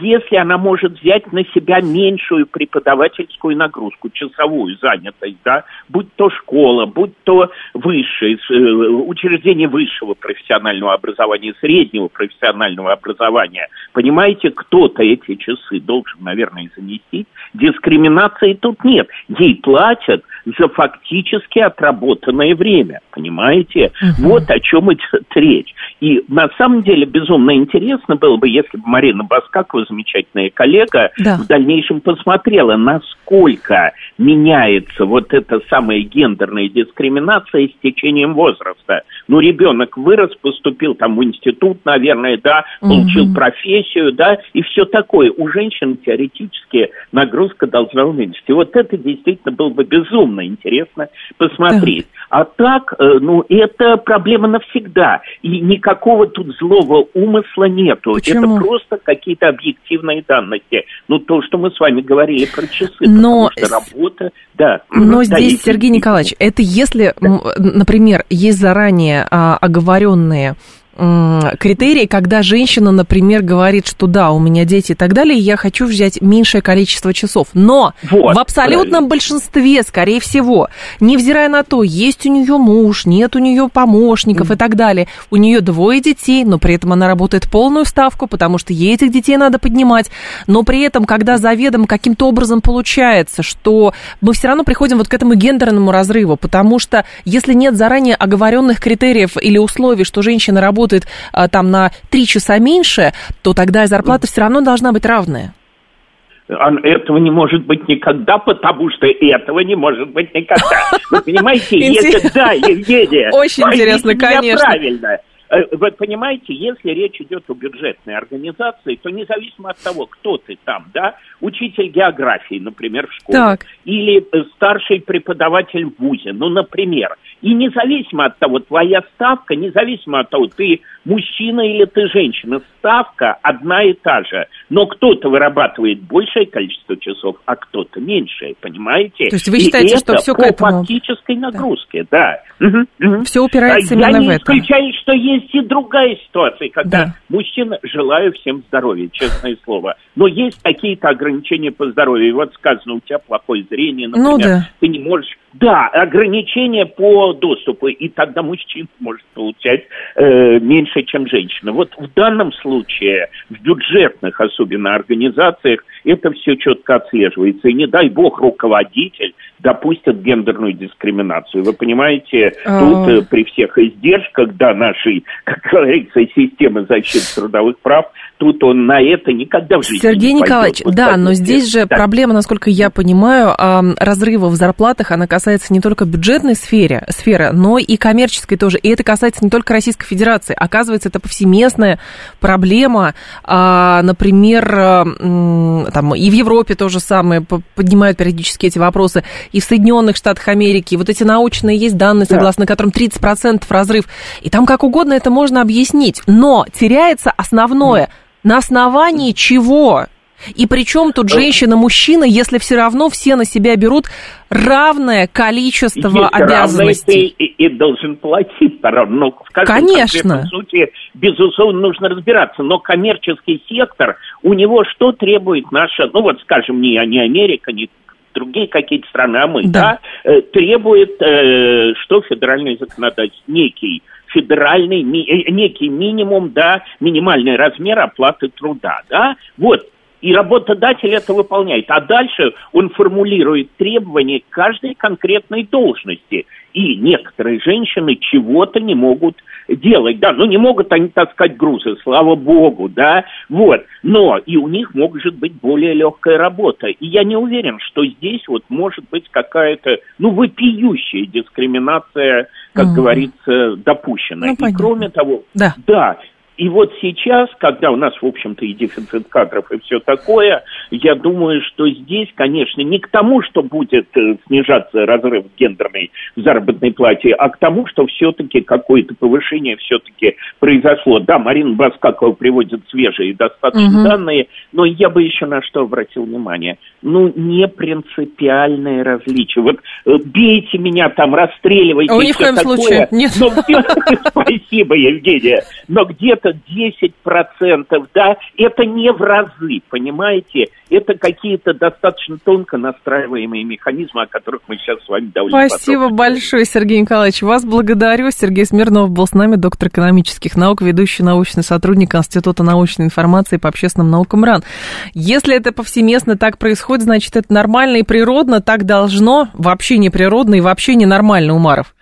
если она может взять на себя меньшую преподавательскую нагрузку, часовую занятость, да, будь то школа, будь то высшее, э, учреждение высшего профессионального образования, среднего профессионального образования, понимаете, кто-то эти часы должен, наверное, занести. Дискриминации тут нет. Ей платят за фактически отработанное время, понимаете? Угу. Вот о чем идет речь. И на самом деле безумно интересно было бы, если бы Марина Баскакова, замечательная коллега, да. в дальнейшем посмотрела, насколько меняется вот эта самая гендерная дискриминация с течением возраста. Ну, ребенок вырос, поступил там в институт, наверное, да, получил угу. профессию, да, и все такое. У женщин теоретически нагрузка должна уменьшиться. И вот это действительно было бы безумно интересно посмотреть. Да. А так, э, ну, это проблема навсегда. И никакого тут злого умысла нету. Почему? Это просто какие-то объективные данности. Ну, то, что мы с вами говорили про часы. Но... Потому что работа... Да. Но да, здесь, Сергей Николаевич, это если, да. например, есть заранее а, оговоренные критерии, когда женщина, например, говорит, что да, у меня дети и так далее, я хочу взять меньшее количество часов. Но вот, в абсолютном правильно. большинстве, скорее всего, невзирая на то, есть у нее муж, нет у нее помощников mm. и так далее, у нее двое детей, но при этом она работает полную ставку, потому что ей этих детей надо поднимать. Но при этом, когда заведомо каким-то образом получается, что мы все равно приходим вот к этому гендерному разрыву, потому что если нет заранее оговоренных критериев или условий, что женщина работает работает а, там на три часа меньше, то тогда и зарплата все равно должна быть равная. Этого не может быть никогда, потому что этого не может быть никогда. Вы понимаете, если да, Евгения, очень интересно, конечно. правильно. Э, вы понимаете, если речь идет о бюджетной организации, то независимо от того, кто ты там, да, учитель географии, например, в школе, так. или старший преподаватель в ВУЗе, ну, например, и независимо от того, твоя ставка, независимо от того, ты мужчина или ты женщина, ставка одна и та же. Но кто-то вырабатывает большее количество часов, а кто-то меньшее, понимаете? То есть вы считаете, и что все по к этому... фактической нагрузке, да. да. Угу, угу. Все упирается а именно в это. Я не исключаю, что есть и другая ситуация, когда да. мужчина, желаю всем здоровья, честное слово, но есть какие-то ограничения по здоровью. И вот сказано, у тебя плохое зрение, ну например, ну, да. ты не можешь да, ограничения по доступу, и тогда мужчина может получать э, меньше, чем женщина. Вот в данном случае, в бюджетных особенно организациях, это все четко отслеживается. И не дай бог руководитель допустят гендерную дискриминацию. Вы понимаете, а... тут э, при всех издержках, да, нашей, как говорится, системы защиты трудовых прав, тут он на это никогда в жизни Сергей не Николаевич, пойдет. да, но здесь же да. проблема, насколько я понимаю, разрыва в зарплатах, она касается не только бюджетной сфере, сферы, но и коммерческой тоже. И это касается не только Российской Федерации. Оказывается, это повсеместная проблема. А, например, там и в Европе то же самое поднимают периодически эти вопросы, и в Соединенных Штатах Америки. Вот эти научные есть данные, согласно да. которым 30% разрыв. И там как угодно это можно объяснить. Но теряется основное – на основании чего? И причем тут женщина-мужчина, если все равно все на себя берут равное количество Есть обязанностей. Ты и, и должен платить, но в каждом Конечно. случае, безусловно, нужно разбираться. Но коммерческий сектор, у него что требует наша, ну вот скажем, не, не Америка, не другие какие-то страны, а мы, да, да э, требует, э, что федеральный законодательство, некий федеральный, ми, э, некий минимум, да, минимальный размер оплаты труда, да, вот, и работодатель это выполняет. А дальше он формулирует требования к каждой конкретной должности. И некоторые женщины чего-то не могут делать, да, ну не могут они таскать грузы, слава богу, да, вот, но и у них может быть более легкая работа. И я не уверен, что здесь вот может быть какая-то, ну, вопиющая дискриминация, как mm. говорится, допущена. Ну, и понятно. кроме того, да. да, и вот сейчас, когда у нас, в общем-то, и дефицит кадров, и все такое, я думаю, что здесь, конечно, не к тому, что будет э, снижаться разрыв в гендерной заработной плате, а к тому, что все-таки какое-то повышение все-таки произошло. Да, Марина Баскакова приводит свежие достаточно угу. данные, но я бы еще на что обратил внимание. Ну, не принципиальное различие. Вот э, бейте меня там, расстреливайте. А ни в коем случае. Нет. Но, спасибо, Евгения. Но где-то это 10%, да, это не в разы, понимаете? Это какие-то достаточно тонко настраиваемые механизмы, о которых мы сейчас с вами довольно Спасибо большое, Сергей Николаевич. Вас благодарю. Сергей Смирнов был с нами, доктор экономических наук, ведущий научный сотрудник Института научной информации по общественным наукам РАН. Если это повсеместно так происходит, значит, это нормально и природно, так должно, вообще не природно и вообще не нормально, Умаров.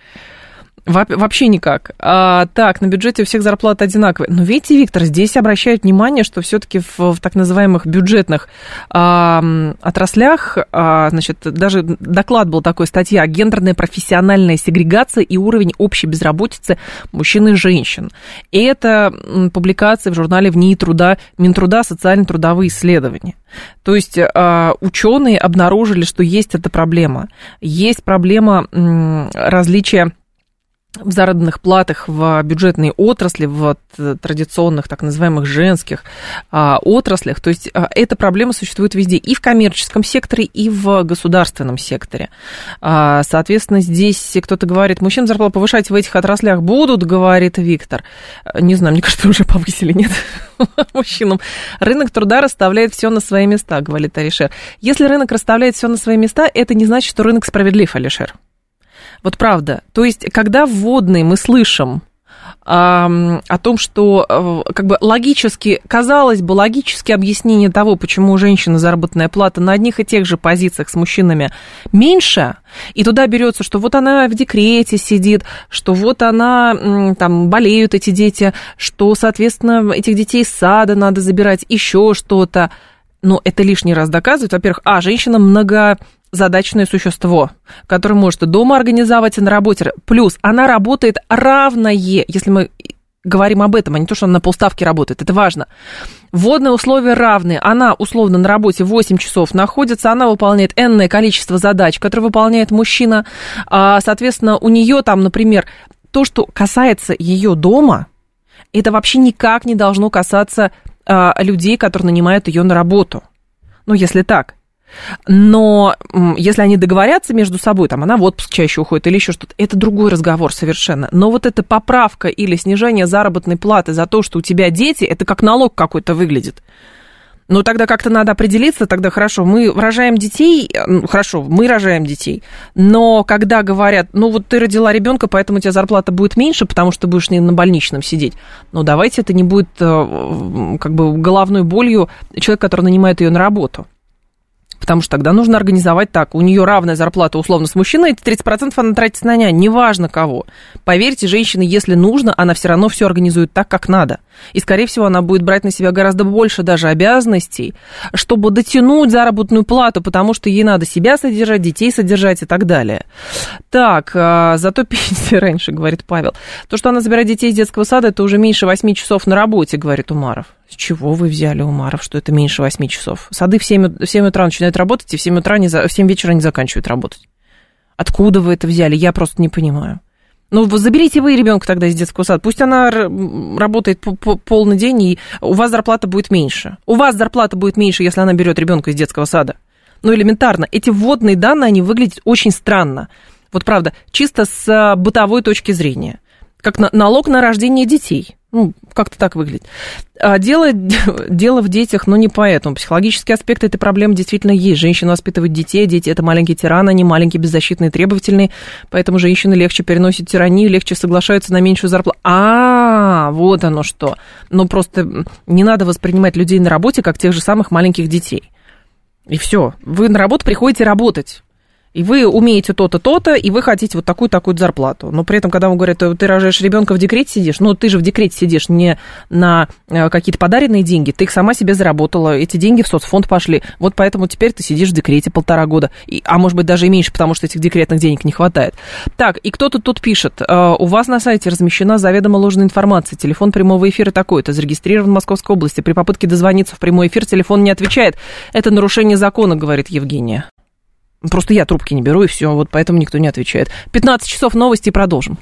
Вообще никак. А, так, на бюджете у всех зарплаты одинаковые. Но видите, Виктор, здесь обращают внимание, что все-таки в, в так называемых бюджетных а, отраслях, а, значит, даже доклад был такой, статья «Гендерная профессиональная сегрегация и уровень общей безработицы мужчин и женщин». И это публикация в журнале «В труда», Минтруда социально-трудовые исследования. То есть а, ученые обнаружили, что есть эта проблема. Есть проблема различия в заработных платах в бюджетной отрасли, в традиционных так называемых женских а, отраслях. То есть а, эта проблема существует везде, и в коммерческом секторе, и в государственном секторе. А, соответственно, здесь кто-то говорит, мужчин зарплату повышать в этих отраслях будут, говорит Виктор. Не знаю, мне кажется, уже повысили, нет? Мужчинам. Рынок труда расставляет все на свои места, говорит Алишер. Если рынок расставляет все на свои места, это не значит, что рынок справедлив, Алишер. Вот правда. То есть, когда вводные мы слышим о том, что э, как бы логически, казалось бы, логические объяснение того, почему у женщины заработная плата на одних и тех же позициях с мужчинами меньше, и туда берется, что вот она в декрете сидит, что вот она, там, болеют эти дети, что, соответственно, этих детей из сада надо забирать, еще что-то. Но это лишний раз доказывает, во-первых, а, женщина много задачное существо, которое может дома организовать, и на работе. Плюс она работает равное, если мы говорим об этом, а не то, что она на полставки работает, это важно. Вводные условия равны. Она условно на работе 8 часов находится, она выполняет энное количество задач, которые выполняет мужчина. А, соответственно, у нее там, например, то, что касается ее дома, это вообще никак не должно касаться а, людей, которые нанимают ее на работу. Ну, если так. Но если они договорятся между собой, там она в отпуск чаще уходит или еще что-то, это другой разговор совершенно. Но вот эта поправка или снижение заработной платы за то, что у тебя дети, это как налог какой-то выглядит. Ну, тогда как-то надо определиться, тогда хорошо, мы рожаем детей, ну, хорошо, мы рожаем детей, но когда говорят, ну, вот ты родила ребенка, поэтому у тебя зарплата будет меньше, потому что ты будешь не на больничном сидеть, ну, давайте это не будет э, как бы головной болью человека, который нанимает ее на работу потому что тогда нужно организовать так. У нее равная зарплата условно с мужчиной, эти 30% она тратит на нянь, неважно кого. Поверьте, женщина, если нужно, она все равно все организует так, как надо. И, скорее всего, она будет брать на себя гораздо больше даже обязанностей, чтобы дотянуть заработную плату, потому что ей надо себя содержать, детей содержать и так далее. Так, а, зато пенсия раньше, говорит Павел. То, что она забирает детей из детского сада, это уже меньше 8 часов на работе, говорит Умаров. С чего вы взяли, Умаров, что это меньше 8 часов? Сады в 7, в 7 утра начинают работать, и в 7, утра не, в 7 вечера не заканчивают работать. Откуда вы это взяли? Я просто не понимаю. Ну, заберите вы ребенка тогда из детского сада. Пусть она работает полный день, и у вас зарплата будет меньше. У вас зарплата будет меньше, если она берет ребенка из детского сада. Ну, элементарно. Эти вводные данные, они выглядят очень странно. Вот правда, чисто с а, бытовой точки зрения. Как налог на рождение детей. Ну, как-то так выглядит. А дело, дело в детях, но не поэтому. Психологический аспект этой проблемы действительно есть. Женщина воспитывает детей, дети это маленькие тираны, они маленькие, беззащитные, требовательные, поэтому женщины легче переносят тиранию, легче соглашаются на меньшую зарплату. А, вот оно что. Но просто не надо воспринимать людей на работе как тех же самых маленьких детей. И все. Вы на работу приходите работать и вы умеете то-то, то-то, и вы хотите вот такую-такую зарплату. Но при этом, когда вам говорят, ты рожаешь ребенка в декрете сидишь, ну, ты же в декрете сидишь не на э, какие-то подаренные деньги, ты их сама себе заработала, эти деньги в соцфонд пошли, вот поэтому теперь ты сидишь в декрете полтора года, и, а может быть даже и меньше, потому что этих декретных денег не хватает. Так, и кто-то тут пишет, э, у вас на сайте размещена заведомо ложная информация, телефон прямого эфира такой-то, зарегистрирован в Московской области, при попытке дозвониться в прямой эфир телефон не отвечает. Это нарушение закона, говорит Евгения. Просто я трубки не беру, и все, вот поэтому никто не отвечает. 15 часов новости, продолжим.